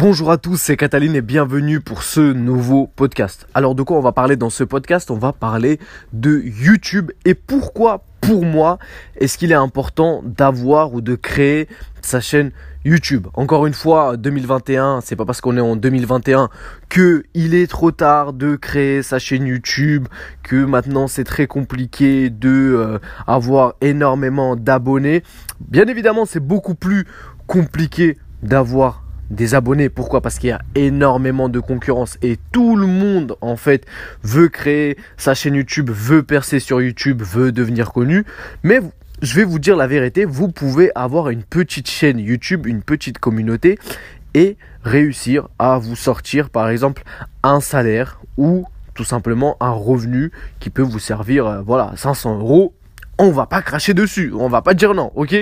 Bonjour à tous, c'est Cataline et bienvenue pour ce nouveau podcast. Alors de quoi on va parler dans ce podcast? On va parler de YouTube et pourquoi pour moi est-ce qu'il est important d'avoir ou de créer sa chaîne YouTube? Encore une fois, 2021, c'est pas parce qu'on est en 2021 que il est trop tard de créer sa chaîne YouTube, que maintenant c'est très compliqué de euh, avoir énormément d'abonnés. Bien évidemment, c'est beaucoup plus compliqué d'avoir des abonnés. Pourquoi? Parce qu'il y a énormément de concurrence et tout le monde en fait veut créer sa chaîne YouTube, veut percer sur YouTube, veut devenir connu. Mais je vais vous dire la vérité, vous pouvez avoir une petite chaîne YouTube, une petite communauté et réussir à vous sortir par exemple un salaire ou tout simplement un revenu qui peut vous servir euh, voilà 500 euros on va pas cracher dessus on va pas dire non ok?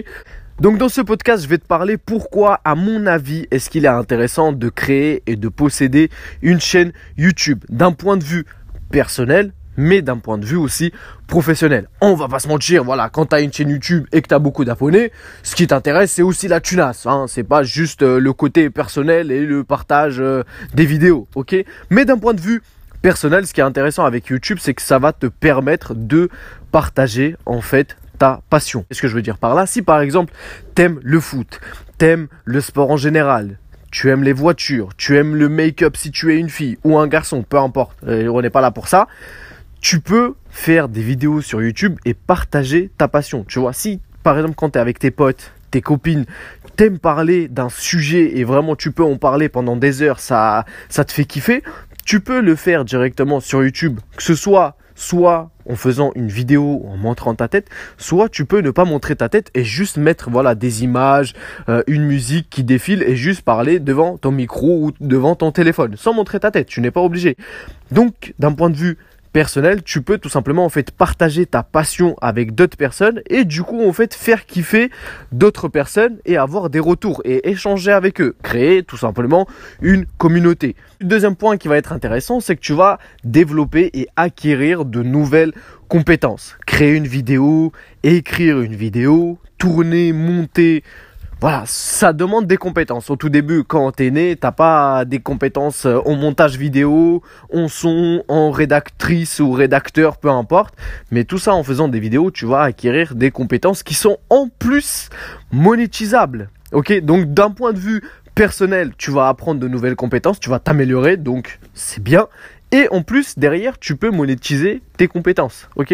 Donc dans ce podcast, je vais te parler pourquoi, à mon avis, est-ce qu'il est intéressant de créer et de posséder une chaîne YouTube d'un point de vue personnel, mais d'un point de vue aussi professionnel. On va pas se mentir, voilà, quand tu as une chaîne YouTube et que tu as beaucoup d'abonnés, ce qui t'intéresse, c'est aussi la tunasse. Hein, c'est pas juste euh, le côté personnel et le partage euh, des vidéos, ok? Mais d'un point de vue personnel, ce qui est intéressant avec YouTube, c'est que ça va te permettre de partager en fait ta passion. Qu'est-ce que je veux dire par là Si par exemple, t'aimes le foot, t'aimes le sport en général, tu aimes les voitures, tu aimes le make-up si tu es une fille ou un garçon, peu importe, euh, on n'est pas là pour ça, tu peux faire des vidéos sur YouTube et partager ta passion. Tu vois, si par exemple quand tu es avec tes potes, tes copines, t'aimes parler d'un sujet et vraiment tu peux en parler pendant des heures, ça, ça te fait kiffer, tu peux le faire directement sur YouTube, que ce soit soit en faisant une vidéo en montrant ta tête, soit tu peux ne pas montrer ta tête et juste mettre voilà des images, euh, une musique qui défile et juste parler devant ton micro ou devant ton téléphone sans montrer ta tête. Tu n'es pas obligé. Donc d'un point de vue personnel, tu peux tout simplement en fait partager ta passion avec d'autres personnes et du coup en fait faire kiffer d'autres personnes et avoir des retours et échanger avec eux, créer tout simplement une communauté. Deuxième point qui va être intéressant, c'est que tu vas développer et acquérir de nouvelles compétences. Créer une vidéo, écrire une vidéo, tourner, monter, voilà, ça demande des compétences. Au tout début, quand t'es né, t'as pas des compétences euh, en montage vidéo, en son, en rédactrice ou rédacteur, peu importe. Mais tout ça en faisant des vidéos, tu vas acquérir des compétences qui sont en plus monétisables. Ok, donc d'un point de vue personnel, tu vas apprendre de nouvelles compétences, tu vas t'améliorer, donc c'est bien. Et en plus, derrière, tu peux monétiser tes compétences. Ok?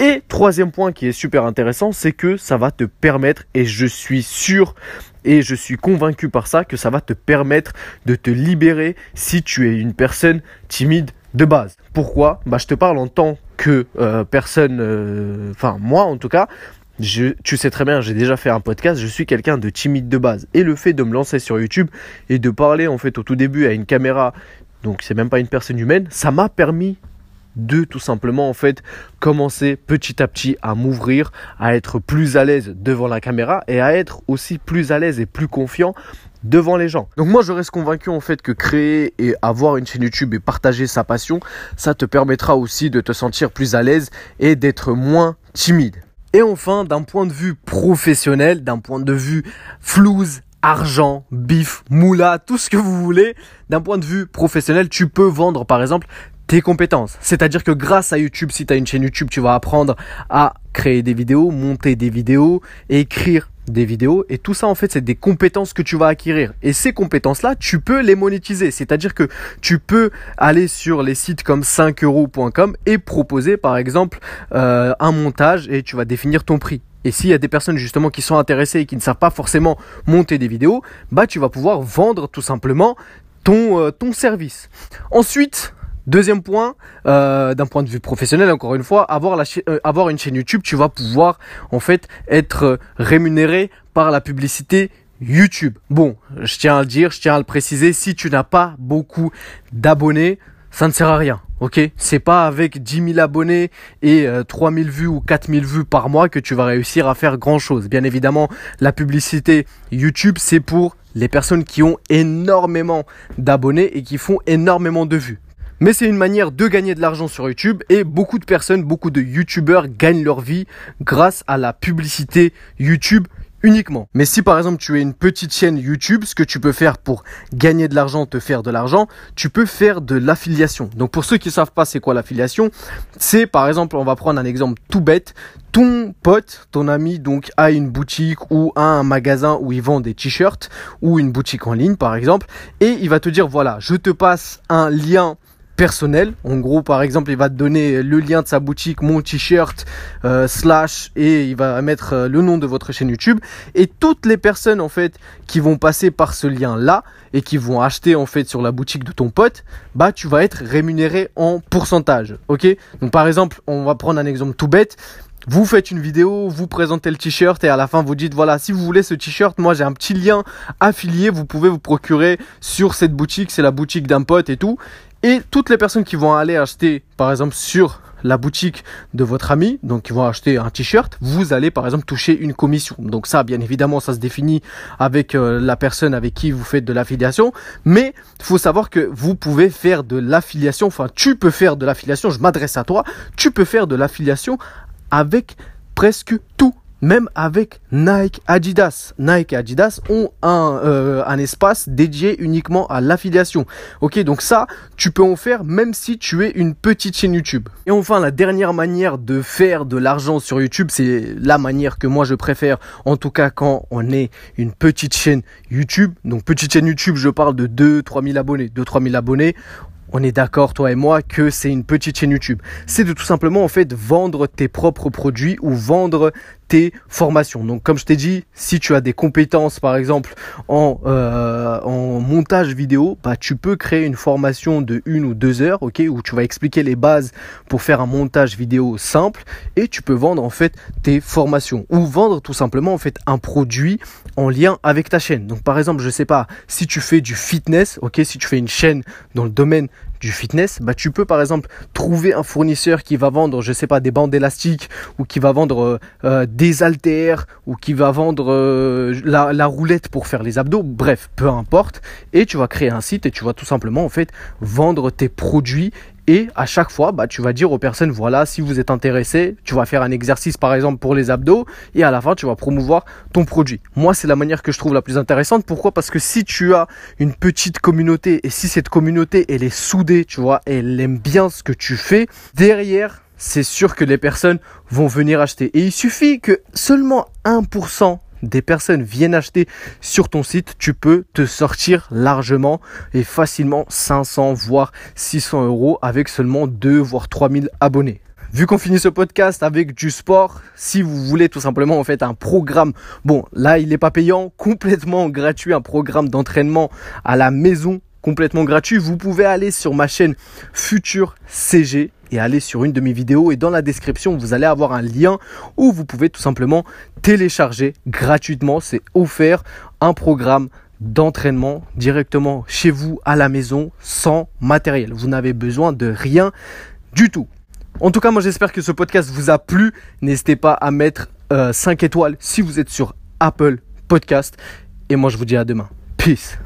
Et troisième point qui est super intéressant, c'est que ça va te permettre, et je suis sûr et je suis convaincu par ça, que ça va te permettre de te libérer si tu es une personne timide de base. Pourquoi? Bah je te parle en tant que euh, personne, euh, enfin moi en tout cas, tu sais très bien, j'ai déjà fait un podcast, je suis quelqu'un de timide de base. Et le fait de me lancer sur YouTube et de parler en fait au tout début à une caméra donc c'est même pas une personne humaine, ça m'a permis de tout simplement en fait commencer petit à petit à m'ouvrir, à être plus à l'aise devant la caméra et à être aussi plus à l'aise et plus confiant devant les gens. Donc moi je reste convaincu en fait que créer et avoir une chaîne YouTube et partager sa passion, ça te permettra aussi de te sentir plus à l'aise et d'être moins timide. Et enfin, d'un point de vue professionnel, d'un point de vue flouze, argent, bif, moula, tout ce que vous voulez. D'un point de vue professionnel, tu peux vendre par exemple tes compétences. C'est-à-dire que grâce à YouTube, si tu as une chaîne YouTube, tu vas apprendre à créer des vidéos, monter des vidéos, écrire des vidéos et tout ça en fait c'est des compétences que tu vas acquérir et ces compétences là tu peux les monétiser c'est à dire que tu peux aller sur les sites comme 5euros.com et proposer par exemple euh, un montage et tu vas définir ton prix et s'il y a des personnes justement qui sont intéressées et qui ne savent pas forcément monter des vidéos, bah tu vas pouvoir vendre tout simplement ton, euh, ton service. Ensuite, Deuxième point, euh, d'un point de vue professionnel, encore une fois, avoir, la euh, avoir une chaîne YouTube, tu vas pouvoir en fait être rémunéré par la publicité YouTube. Bon, je tiens à le dire, je tiens à le préciser, si tu n'as pas beaucoup d'abonnés, ça ne sert à rien. Ok, c'est pas avec 10 000 abonnés et 3 euh, 000 vues ou 4 000 vues par mois que tu vas réussir à faire grand chose. Bien évidemment, la publicité YouTube, c'est pour les personnes qui ont énormément d'abonnés et qui font énormément de vues. Mais c'est une manière de gagner de l'argent sur YouTube et beaucoup de personnes, beaucoup de YouTubeurs gagnent leur vie grâce à la publicité YouTube uniquement. Mais si par exemple tu es une petite chaîne YouTube, ce que tu peux faire pour gagner de l'argent, te faire de l'argent, tu peux faire de l'affiliation. Donc pour ceux qui savent pas c'est quoi l'affiliation, c'est par exemple, on va prendre un exemple tout bête, ton pote, ton ami donc a une boutique ou a un magasin où il vend des t-shirts ou une boutique en ligne par exemple et il va te dire voilà, je te passe un lien personnel. En gros, par exemple, il va te donner le lien de sa boutique, mon t-shirt, euh, slash, et il va mettre euh, le nom de votre chaîne YouTube. Et toutes les personnes, en fait, qui vont passer par ce lien-là et qui vont acheter, en fait, sur la boutique de ton pote, bah, tu vas être rémunéré en pourcentage. Ok? Donc, par exemple, on va prendre un exemple tout bête. Vous faites une vidéo, vous présentez le t-shirt et à la fin vous dites voilà si vous voulez ce t-shirt, moi j'ai un petit lien affilié, vous pouvez vous procurer sur cette boutique, c'est la boutique d'un pote et tout. Et toutes les personnes qui vont aller acheter, par exemple, sur la boutique de votre ami, donc qui vont acheter un t-shirt, vous allez par exemple toucher une commission. Donc ça, bien évidemment, ça se définit avec euh, la personne avec qui vous faites de l'affiliation, mais faut savoir que vous pouvez faire de l'affiliation, enfin tu peux faire de l'affiliation, je m'adresse à toi, tu peux faire de l'affiliation avec presque tout même avec Nike, Adidas. Nike et Adidas ont un, euh, un espace dédié uniquement à l'affiliation. Ok, donc ça, tu peux en faire même si tu es une petite chaîne YouTube. Et enfin, la dernière manière de faire de l'argent sur YouTube, c'est la manière que moi je préfère, en tout cas quand on est une petite chaîne YouTube. Donc petite chaîne YouTube, je parle de 2-3 000 abonnés. 2-3 000 abonnés, on est d'accord, toi et moi, que c'est une petite chaîne YouTube. C'est de tout simplement, en fait, vendre tes propres produits ou vendre tes formations. Donc comme je t'ai dit, si tu as des compétences par exemple en, euh, montage vidéo, bah, tu peux créer une formation de une ou deux heures, ok, où tu vas expliquer les bases pour faire un montage vidéo simple et tu peux vendre en fait tes formations ou vendre tout simplement en fait un produit en lien avec ta chaîne. Donc par exemple, je sais pas, si tu fais du fitness, ok, si tu fais une chaîne dans le domaine du fitness, bah tu peux par exemple trouver un fournisseur qui va vendre, je sais pas, des bandes élastiques ou qui va vendre euh, euh, des haltères ou qui va vendre euh, la, la, roulette pour faire les abdos, bref, peu importe. Et tu vas créer un site et tu vas tout simplement en fait vendre tes produits et à chaque fois, bah, tu vas dire aux personnes, voilà, si vous êtes intéressé, tu vas faire un exercice par exemple pour les abdos et à la fin, tu vas promouvoir ton produit. Moi, c'est la manière que je trouve la plus intéressante. Pourquoi? Parce que si tu as une petite communauté et si cette communauté, elle est soudée, tu vois, elle aime bien ce que tu fais, derrière, c'est sûr que les personnes vont venir acheter. Et il suffit que seulement 1% des personnes viennent acheter sur ton site, tu peux te sortir largement et facilement 500 voire 600 euros avec seulement 2 voire 3000 abonnés. Vu qu'on finit ce podcast avec du sport, si vous voulez tout simplement en fait un programme, bon là il n'est pas payant, complètement gratuit, un programme d'entraînement à la maison complètement gratuit, vous pouvez aller sur ma chaîne Future CG et aller sur une de mes vidéos et dans la description vous allez avoir un lien où vous pouvez tout simplement télécharger gratuitement, c'est offert un programme d'entraînement directement chez vous à la maison sans matériel. Vous n'avez besoin de rien du tout. En tout cas, moi j'espère que ce podcast vous a plu. N'hésitez pas à mettre 5 euh, étoiles si vous êtes sur Apple Podcast. Et moi je vous dis à demain. Peace.